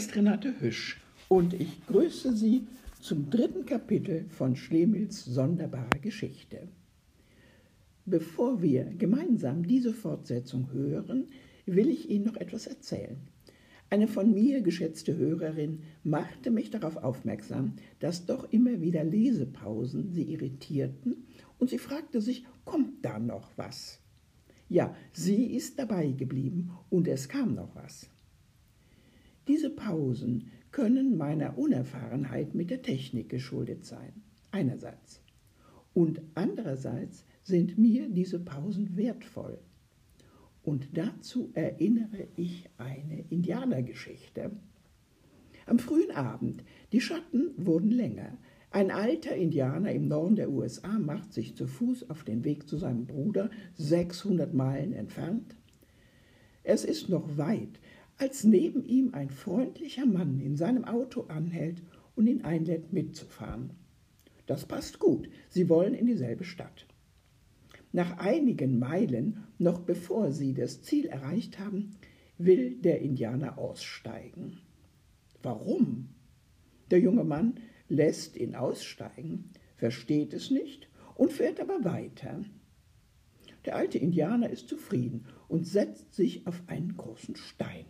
ist Renate Hüsch und ich grüße Sie zum dritten Kapitel von Schlemils sonderbarer Geschichte. Bevor wir gemeinsam diese Fortsetzung hören, will ich Ihnen noch etwas erzählen. Eine von mir geschätzte Hörerin machte mich darauf aufmerksam, dass doch immer wieder Lesepausen sie irritierten und sie fragte sich, kommt da noch was? Ja, sie ist dabei geblieben und es kam noch was. Diese Pausen können meiner Unerfahrenheit mit der Technik geschuldet sein, einerseits. Und andererseits sind mir diese Pausen wertvoll. Und dazu erinnere ich eine Indianergeschichte. Am frühen Abend, die Schatten wurden länger. Ein alter Indianer im Norden der USA macht sich zu Fuß auf den Weg zu seinem Bruder, 600 Meilen entfernt. Es ist noch weit, als neben ihm ein freundlicher Mann in seinem Auto anhält und ihn einlädt, mitzufahren. Das passt gut, sie wollen in dieselbe Stadt. Nach einigen Meilen, noch bevor sie das Ziel erreicht haben, will der Indianer aussteigen. Warum? Der junge Mann lässt ihn aussteigen, versteht es nicht und fährt aber weiter. Der alte Indianer ist zufrieden und setzt sich auf einen großen Stein.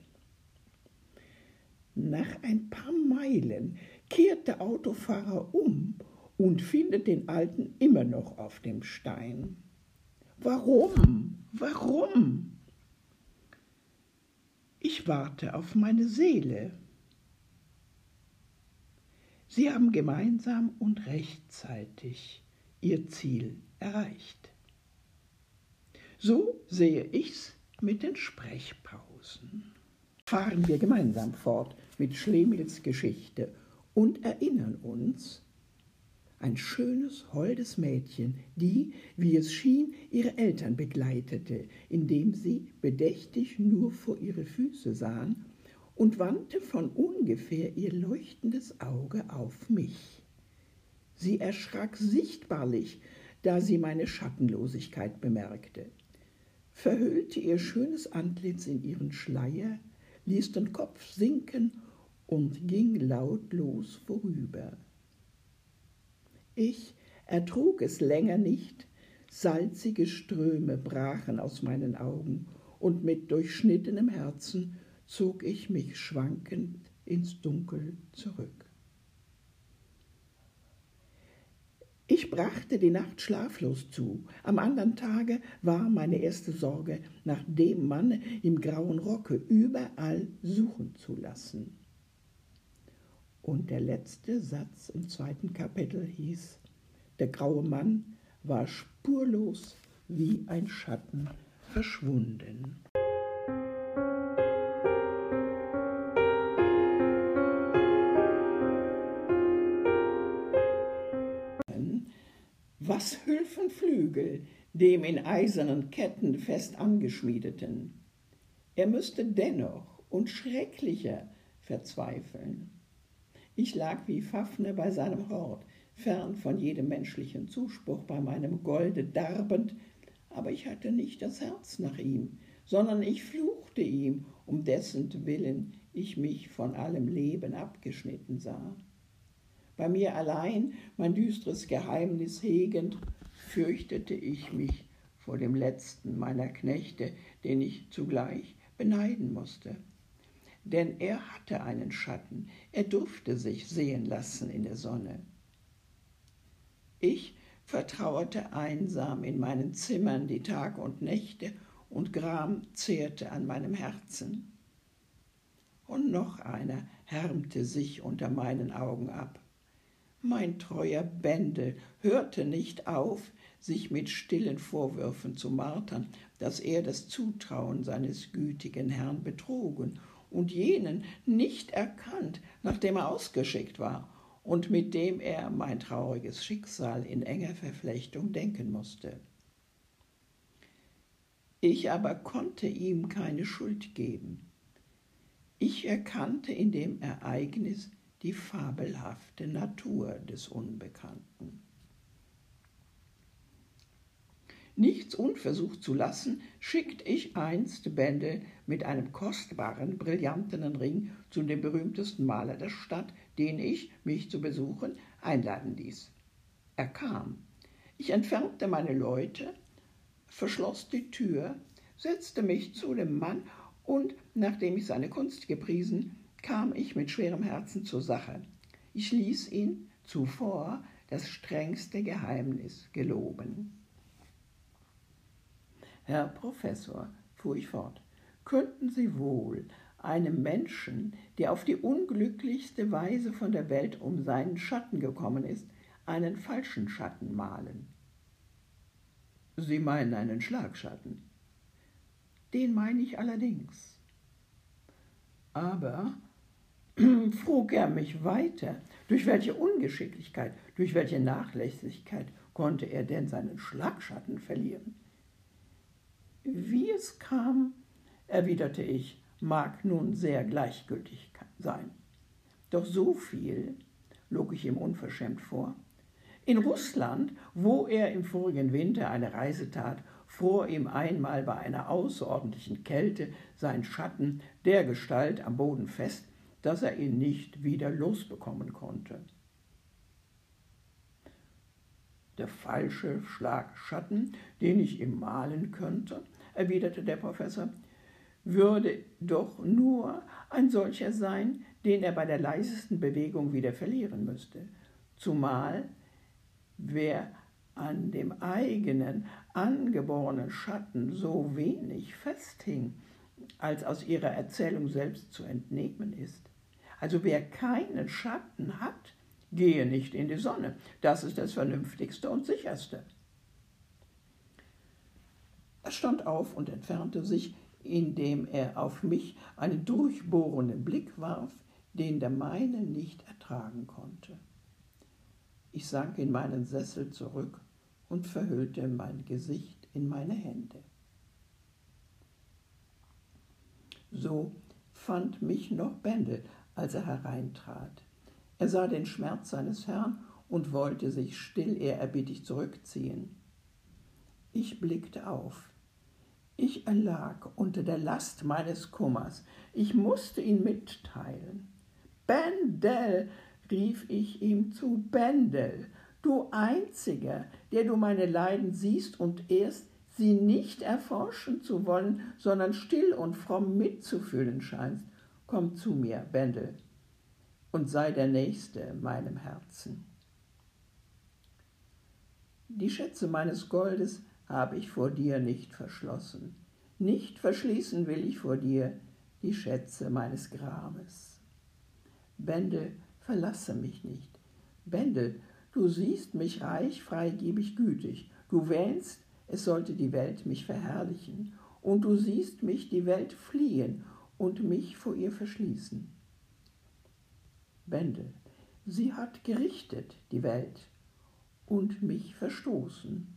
Nach ein paar Meilen kehrt der Autofahrer um und findet den Alten immer noch auf dem Stein. Warum? Warum? Ich warte auf meine Seele. Sie haben gemeinsam und rechtzeitig ihr Ziel erreicht. So sehe ich's mit den Sprechpausen fahren wir gemeinsam fort mit Schlemils Geschichte und erinnern uns, ein schönes, holdes Mädchen, die, wie es schien, ihre Eltern begleitete, indem sie bedächtig nur vor ihre Füße sahen und wandte von ungefähr ihr leuchtendes Auge auf mich. Sie erschrak sichtbarlich, da sie meine Schattenlosigkeit bemerkte, verhüllte ihr schönes Antlitz in ihren Schleier, ließ den Kopf sinken und ging lautlos vorüber. Ich ertrug es länger nicht, salzige Ströme brachen aus meinen Augen, und mit durchschnittenem Herzen zog ich mich schwankend ins Dunkel zurück. Brachte die Nacht schlaflos zu. Am anderen Tage war meine erste Sorge, nach dem Mann im grauen Rocke überall suchen zu lassen. Und der letzte Satz im zweiten Kapitel hieß, der graue Mann war spurlos wie ein Schatten verschwunden. Was hülfen Flügel dem in eisernen Ketten fest angeschmiedeten? Er müsste dennoch und schrecklicher verzweifeln. Ich lag wie Fafner bei seinem Hort, fern von jedem menschlichen Zuspruch, bei meinem Golde darbend, aber ich hatte nicht das Herz nach ihm, sondern ich fluchte ihm, um dessen Willen ich mich von allem Leben abgeschnitten sah bei mir allein mein düstres Geheimnis hegend, fürchtete ich mich vor dem letzten meiner Knechte, den ich zugleich beneiden musste. Denn er hatte einen Schatten, er durfte sich sehen lassen in der Sonne. Ich vertrauerte einsam in meinen Zimmern die Tag und Nächte, und Gram zehrte an meinem Herzen. Und noch einer härmte sich unter meinen Augen ab. Mein treuer Bändel hörte nicht auf, sich mit stillen Vorwürfen zu martern, dass er das Zutrauen seines gütigen Herrn betrogen und jenen nicht erkannt, nachdem er ausgeschickt war und mit dem er mein trauriges Schicksal in enger Verflechtung denken musste. Ich aber konnte ihm keine Schuld geben. Ich erkannte in dem Ereignis die fabelhafte Natur des Unbekannten. nichts unversucht zu lassen, schickt ich einst Bände mit einem kostbaren, brillanten Ring zu dem berühmtesten Maler der Stadt, den ich, mich zu besuchen, einladen ließ. Er kam. Ich entfernte meine Leute, verschloss die Tür, setzte mich zu dem Mann und, nachdem ich seine Kunst gepriesen, kam ich mit schwerem Herzen zur Sache. Ich ließ ihn zuvor das strengste Geheimnis geloben. Herr Professor, fuhr ich fort, könnten Sie wohl einem Menschen, der auf die unglücklichste Weise von der Welt um seinen Schatten gekommen ist, einen falschen Schatten malen? Sie meinen einen Schlagschatten. Den meine ich allerdings. Aber, frug er mich weiter, durch welche Ungeschicklichkeit, durch welche Nachlässigkeit konnte er denn seinen Schlagschatten verlieren? Wie es kam, erwiderte ich, mag nun sehr gleichgültig sein. Doch so viel, log ich ihm unverschämt vor, in Russland, wo er im vorigen Winter eine Reise tat, fror ihm einmal bei einer außerordentlichen Kälte sein Schatten der Gestalt am Boden fest, dass er ihn nicht wieder losbekommen konnte. Der falsche Schlagschatten, den ich ihm malen könnte, erwiderte der Professor, würde doch nur ein solcher sein, den er bei der leisesten Bewegung wieder verlieren müsste. Zumal wer an dem eigenen angeborenen Schatten so wenig festhing, als aus ihrer Erzählung selbst zu entnehmen ist. Also wer keinen Schatten hat, gehe nicht in die Sonne. Das ist das Vernünftigste und Sicherste. Er stand auf und entfernte sich, indem er auf mich einen durchbohrenden Blick warf, den der meine nicht ertragen konnte. Ich sank in meinen Sessel zurück und verhüllte mein Gesicht in meine Hände. So fand mich noch Bendel, als er hereintrat. Er sah den Schmerz seines Herrn und wollte sich still ehrerbietig zurückziehen. Ich blickte auf. Ich erlag unter der Last meines Kummers. Ich musste ihn mitteilen. Bendel, rief ich ihm zu, Bendel, du Einziger, der du meine Leiden siehst und erst sie nicht erforschen zu wollen, sondern still und fromm mitzufühlen scheinst, komm zu mir, Bendel, und sei der Nächste meinem Herzen. Die Schätze meines Goldes habe ich vor dir nicht verschlossen. Nicht verschließen will ich vor dir die Schätze meines Grabes. Bendel, verlasse mich nicht. Bendel, du siehst mich reich, freigebig, gütig. Du wähnst, es sollte die Welt mich verherrlichen, und du siehst mich die Welt fliehen und mich vor ihr verschließen. Bendel, sie hat gerichtet, die Welt, und mich verstoßen.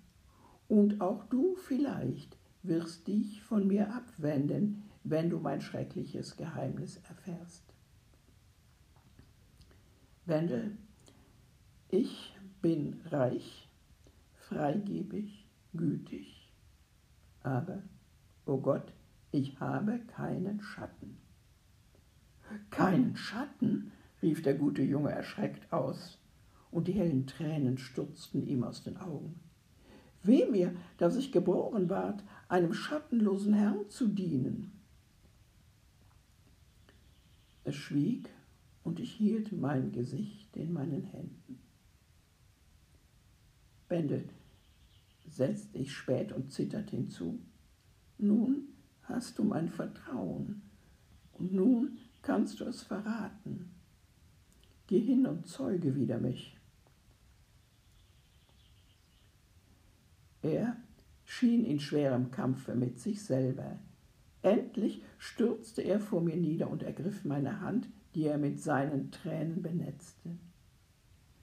Und auch du vielleicht wirst dich von mir abwenden, wenn du mein schreckliches Geheimnis erfährst. Wendel, ich bin reich, freigebig, gütig, aber, o oh Gott, ich habe keinen Schatten. Keinen Schatten? rief der gute Junge erschreckt aus, und die hellen Tränen stürzten ihm aus den Augen. Weh mir, dass ich geboren ward, einem schattenlosen Herrn zu dienen. Er schwieg und ich hielt mein Gesicht in meinen Händen. Bendel setzte ich spät und zittert hinzu. Nun hast du mein Vertrauen und nun kannst du es verraten. Geh hin und zeuge wieder mich. Er schien in schwerem Kampfe mit sich selber. Endlich stürzte er vor mir nieder und ergriff meine Hand, die er mit seinen Tränen benetzte.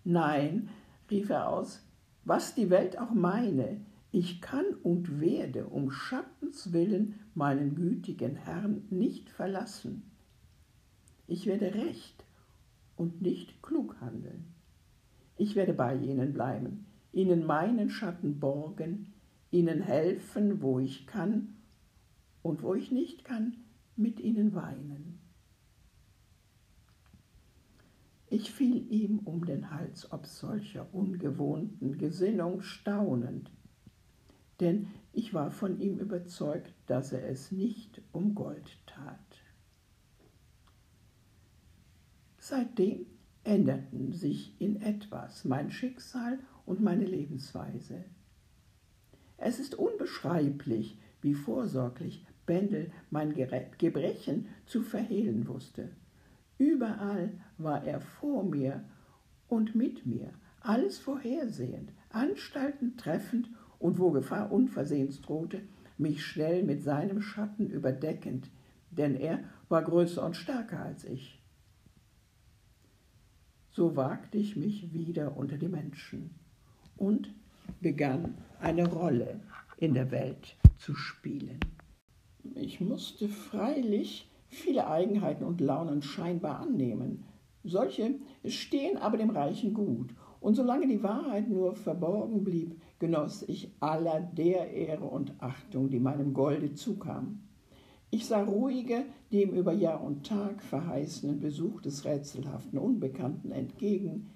Nein, rief er aus, was die Welt auch meine, ich kann und werde um Schattens willen meinen gütigen Herrn nicht verlassen. Ich werde recht und nicht klug handeln. Ich werde bei ihnen bleiben, ihnen meinen Schatten borgen, ihnen helfen, wo ich kann und wo ich nicht kann, mit ihnen weinen. Ich fiel ihm um den Hals ob solcher ungewohnten Gesinnung staunend, denn ich war von ihm überzeugt, dass er es nicht um Gold tat. Seitdem änderten sich in etwas mein Schicksal und meine Lebensweise. Es ist unbeschreiblich, wie vorsorglich Bendel mein Gebrechen zu verhehlen wusste. Überall war er vor mir und mit mir, alles vorhersehend, Anstalten treffend und wo Gefahr unversehens drohte, mich schnell mit seinem Schatten überdeckend, denn er war größer und stärker als ich. So wagte ich mich wieder unter die Menschen und begann eine Rolle in der Welt zu spielen. Ich musste freilich viele Eigenheiten und Launen scheinbar annehmen. Solche stehen aber dem Reichen gut, und solange die Wahrheit nur verborgen blieb, genoss ich aller der Ehre und Achtung, die meinem Golde zukam. Ich sah ruhige, dem über Jahr und Tag verheißenen Besuch des rätselhaften Unbekannten entgegen.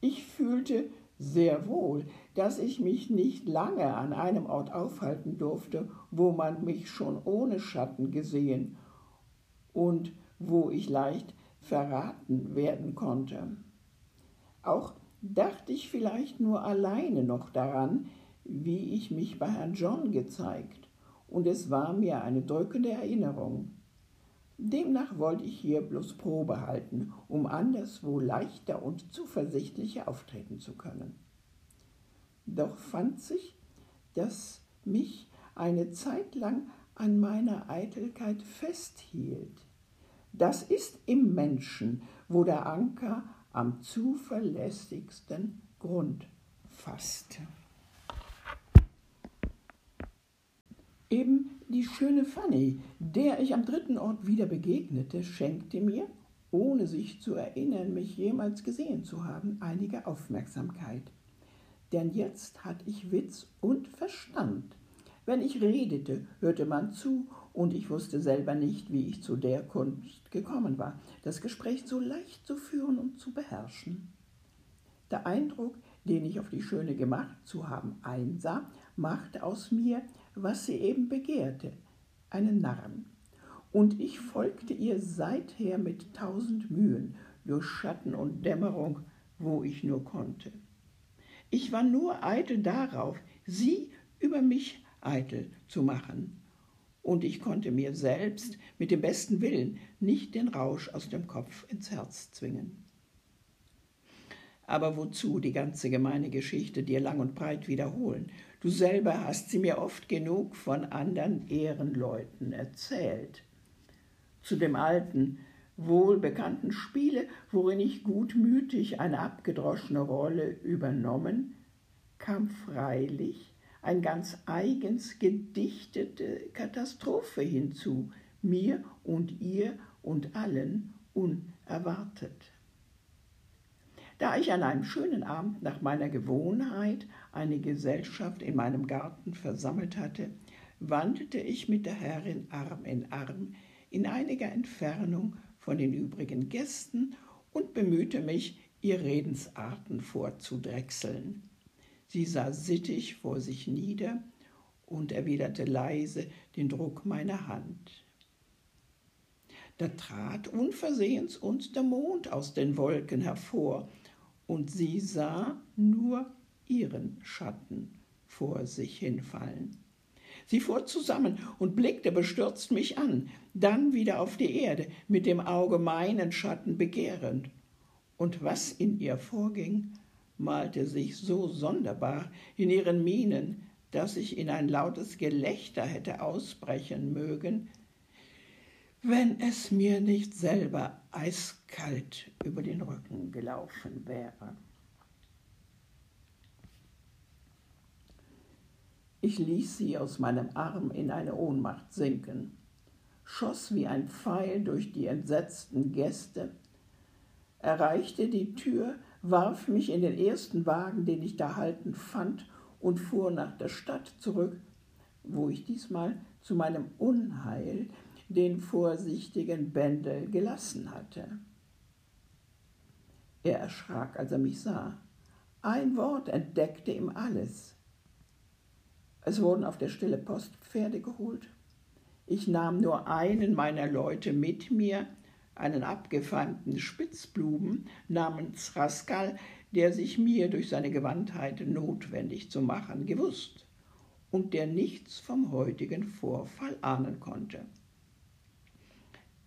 Ich fühlte sehr wohl, dass ich mich nicht lange an einem Ort aufhalten durfte, wo man mich schon ohne Schatten gesehen und wo ich leicht verraten werden konnte. Auch dachte ich vielleicht nur alleine noch daran, wie ich mich bei Herrn John gezeigt, und es war mir eine drückende Erinnerung. Demnach wollte ich hier bloß Probe halten, um anderswo leichter und zuversichtlicher auftreten zu können. Doch fand sich, dass mich eine Zeit lang an meiner Eitelkeit festhielt. Das ist im Menschen, wo der Anker am zuverlässigsten Grund fasst. Eben die schöne Fanny, der ich am dritten Ort wieder begegnete, schenkte mir, ohne sich zu erinnern, mich jemals gesehen zu haben, einige Aufmerksamkeit. Denn jetzt hatte ich Witz und Verstand. Wenn ich redete, hörte man zu und ich wusste selber nicht, wie ich zu der Kunst gekommen war, das Gespräch so leicht zu führen und zu beherrschen. Der Eindruck, den ich auf die Schöne gemacht zu haben einsah, machte aus mir, was sie eben begehrte, einen Narren. Und ich folgte ihr seither mit tausend Mühen, durch Schatten und Dämmerung, wo ich nur konnte. Ich war nur eitel darauf, sie über mich eitel zu machen, und ich konnte mir selbst mit dem besten Willen nicht den Rausch aus dem Kopf ins Herz zwingen. Aber wozu die ganze gemeine Geschichte dir lang und breit wiederholen? Du selber hast sie mir oft genug von anderen Ehrenleuten erzählt. Zu dem alten, wohlbekannten Spiele, worin ich gutmütig eine abgedroschene Rolle übernommen, kam freilich ein ganz eigens gedichtete Katastrophe hinzu, mir und ihr und allen unerwartet. Da ich an einem schönen Abend nach meiner Gewohnheit eine Gesellschaft in meinem Garten versammelt hatte, wandelte ich mit der Herrin Arm in Arm in einiger Entfernung von den übrigen Gästen und bemühte mich, ihr Redensarten vorzudrechseln. Sie sah sittig vor sich nieder und erwiderte leise den Druck meiner Hand. Da trat unversehens uns der Mond aus den Wolken hervor, und sie sah nur ihren Schatten vor sich hinfallen. Sie fuhr zusammen und blickte bestürzt mich an, dann wieder auf die Erde, mit dem Auge meinen Schatten begehrend. Und was in ihr vorging, malte sich so sonderbar in ihren Mienen, dass ich in ein lautes Gelächter hätte ausbrechen mögen, wenn es mir nicht selber eiskalt über den Rücken gelaufen wäre. Ich ließ sie aus meinem Arm in eine Ohnmacht sinken, schoss wie ein Pfeil durch die entsetzten Gäste, erreichte die Tür warf mich in den ersten Wagen, den ich da halten fand, und fuhr nach der Stadt zurück, wo ich diesmal zu meinem Unheil den vorsichtigen Bendel gelassen hatte. Er erschrak, als er mich sah. Ein Wort entdeckte ihm alles. Es wurden auf der Stelle Postpferde geholt. Ich nahm nur einen meiner Leute mit mir, einen abgefeimten Spitzblumen namens Rascal, der sich mir durch seine Gewandtheit notwendig zu machen gewusst und der nichts vom heutigen Vorfall ahnen konnte.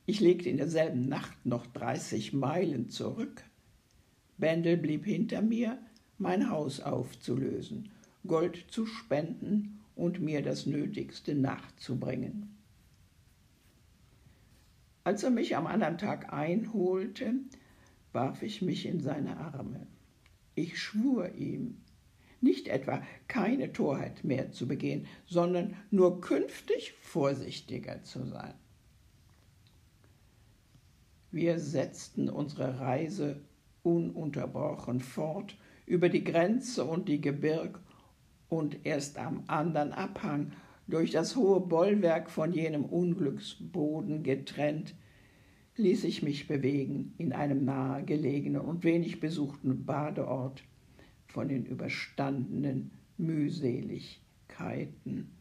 Ich legte in derselben Nacht noch 30 Meilen zurück. Bendel blieb hinter mir, mein Haus aufzulösen, Gold zu spenden und mir das Nötigste nachzubringen. Als er mich am anderen Tag einholte, warf ich mich in seine Arme. Ich schwur ihm, nicht etwa keine Torheit mehr zu begehen, sondern nur künftig vorsichtiger zu sein. Wir setzten unsere Reise ununterbrochen fort über die Grenze und die Gebirg und erst am anderen Abhang durch das hohe Bollwerk von jenem Unglücksboden getrennt, ließ ich mich bewegen in einem nahegelegenen und wenig besuchten Badeort von den überstandenen Mühseligkeiten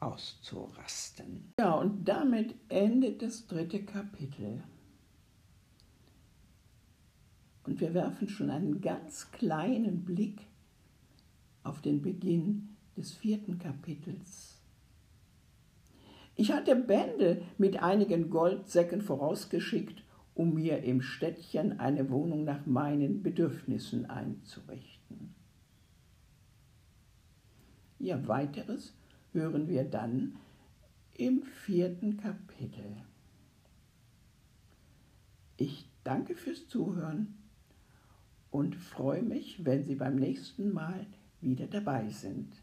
auszurasten. Ja, und damit endet das dritte Kapitel. Und wir werfen schon einen ganz kleinen Blick auf den Beginn des vierten Kapitels. Ich hatte Bände mit einigen Goldsäcken vorausgeschickt, um mir im Städtchen eine Wohnung nach meinen Bedürfnissen einzurichten. Ja, weiteres hören wir dann im vierten Kapitel. Ich danke fürs Zuhören und freue mich, wenn Sie beim nächsten Mal wieder dabei sind.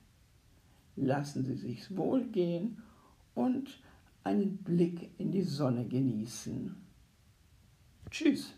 Lassen Sie sich's wohl gehen und einen Blick in die Sonne genießen. Tschüss.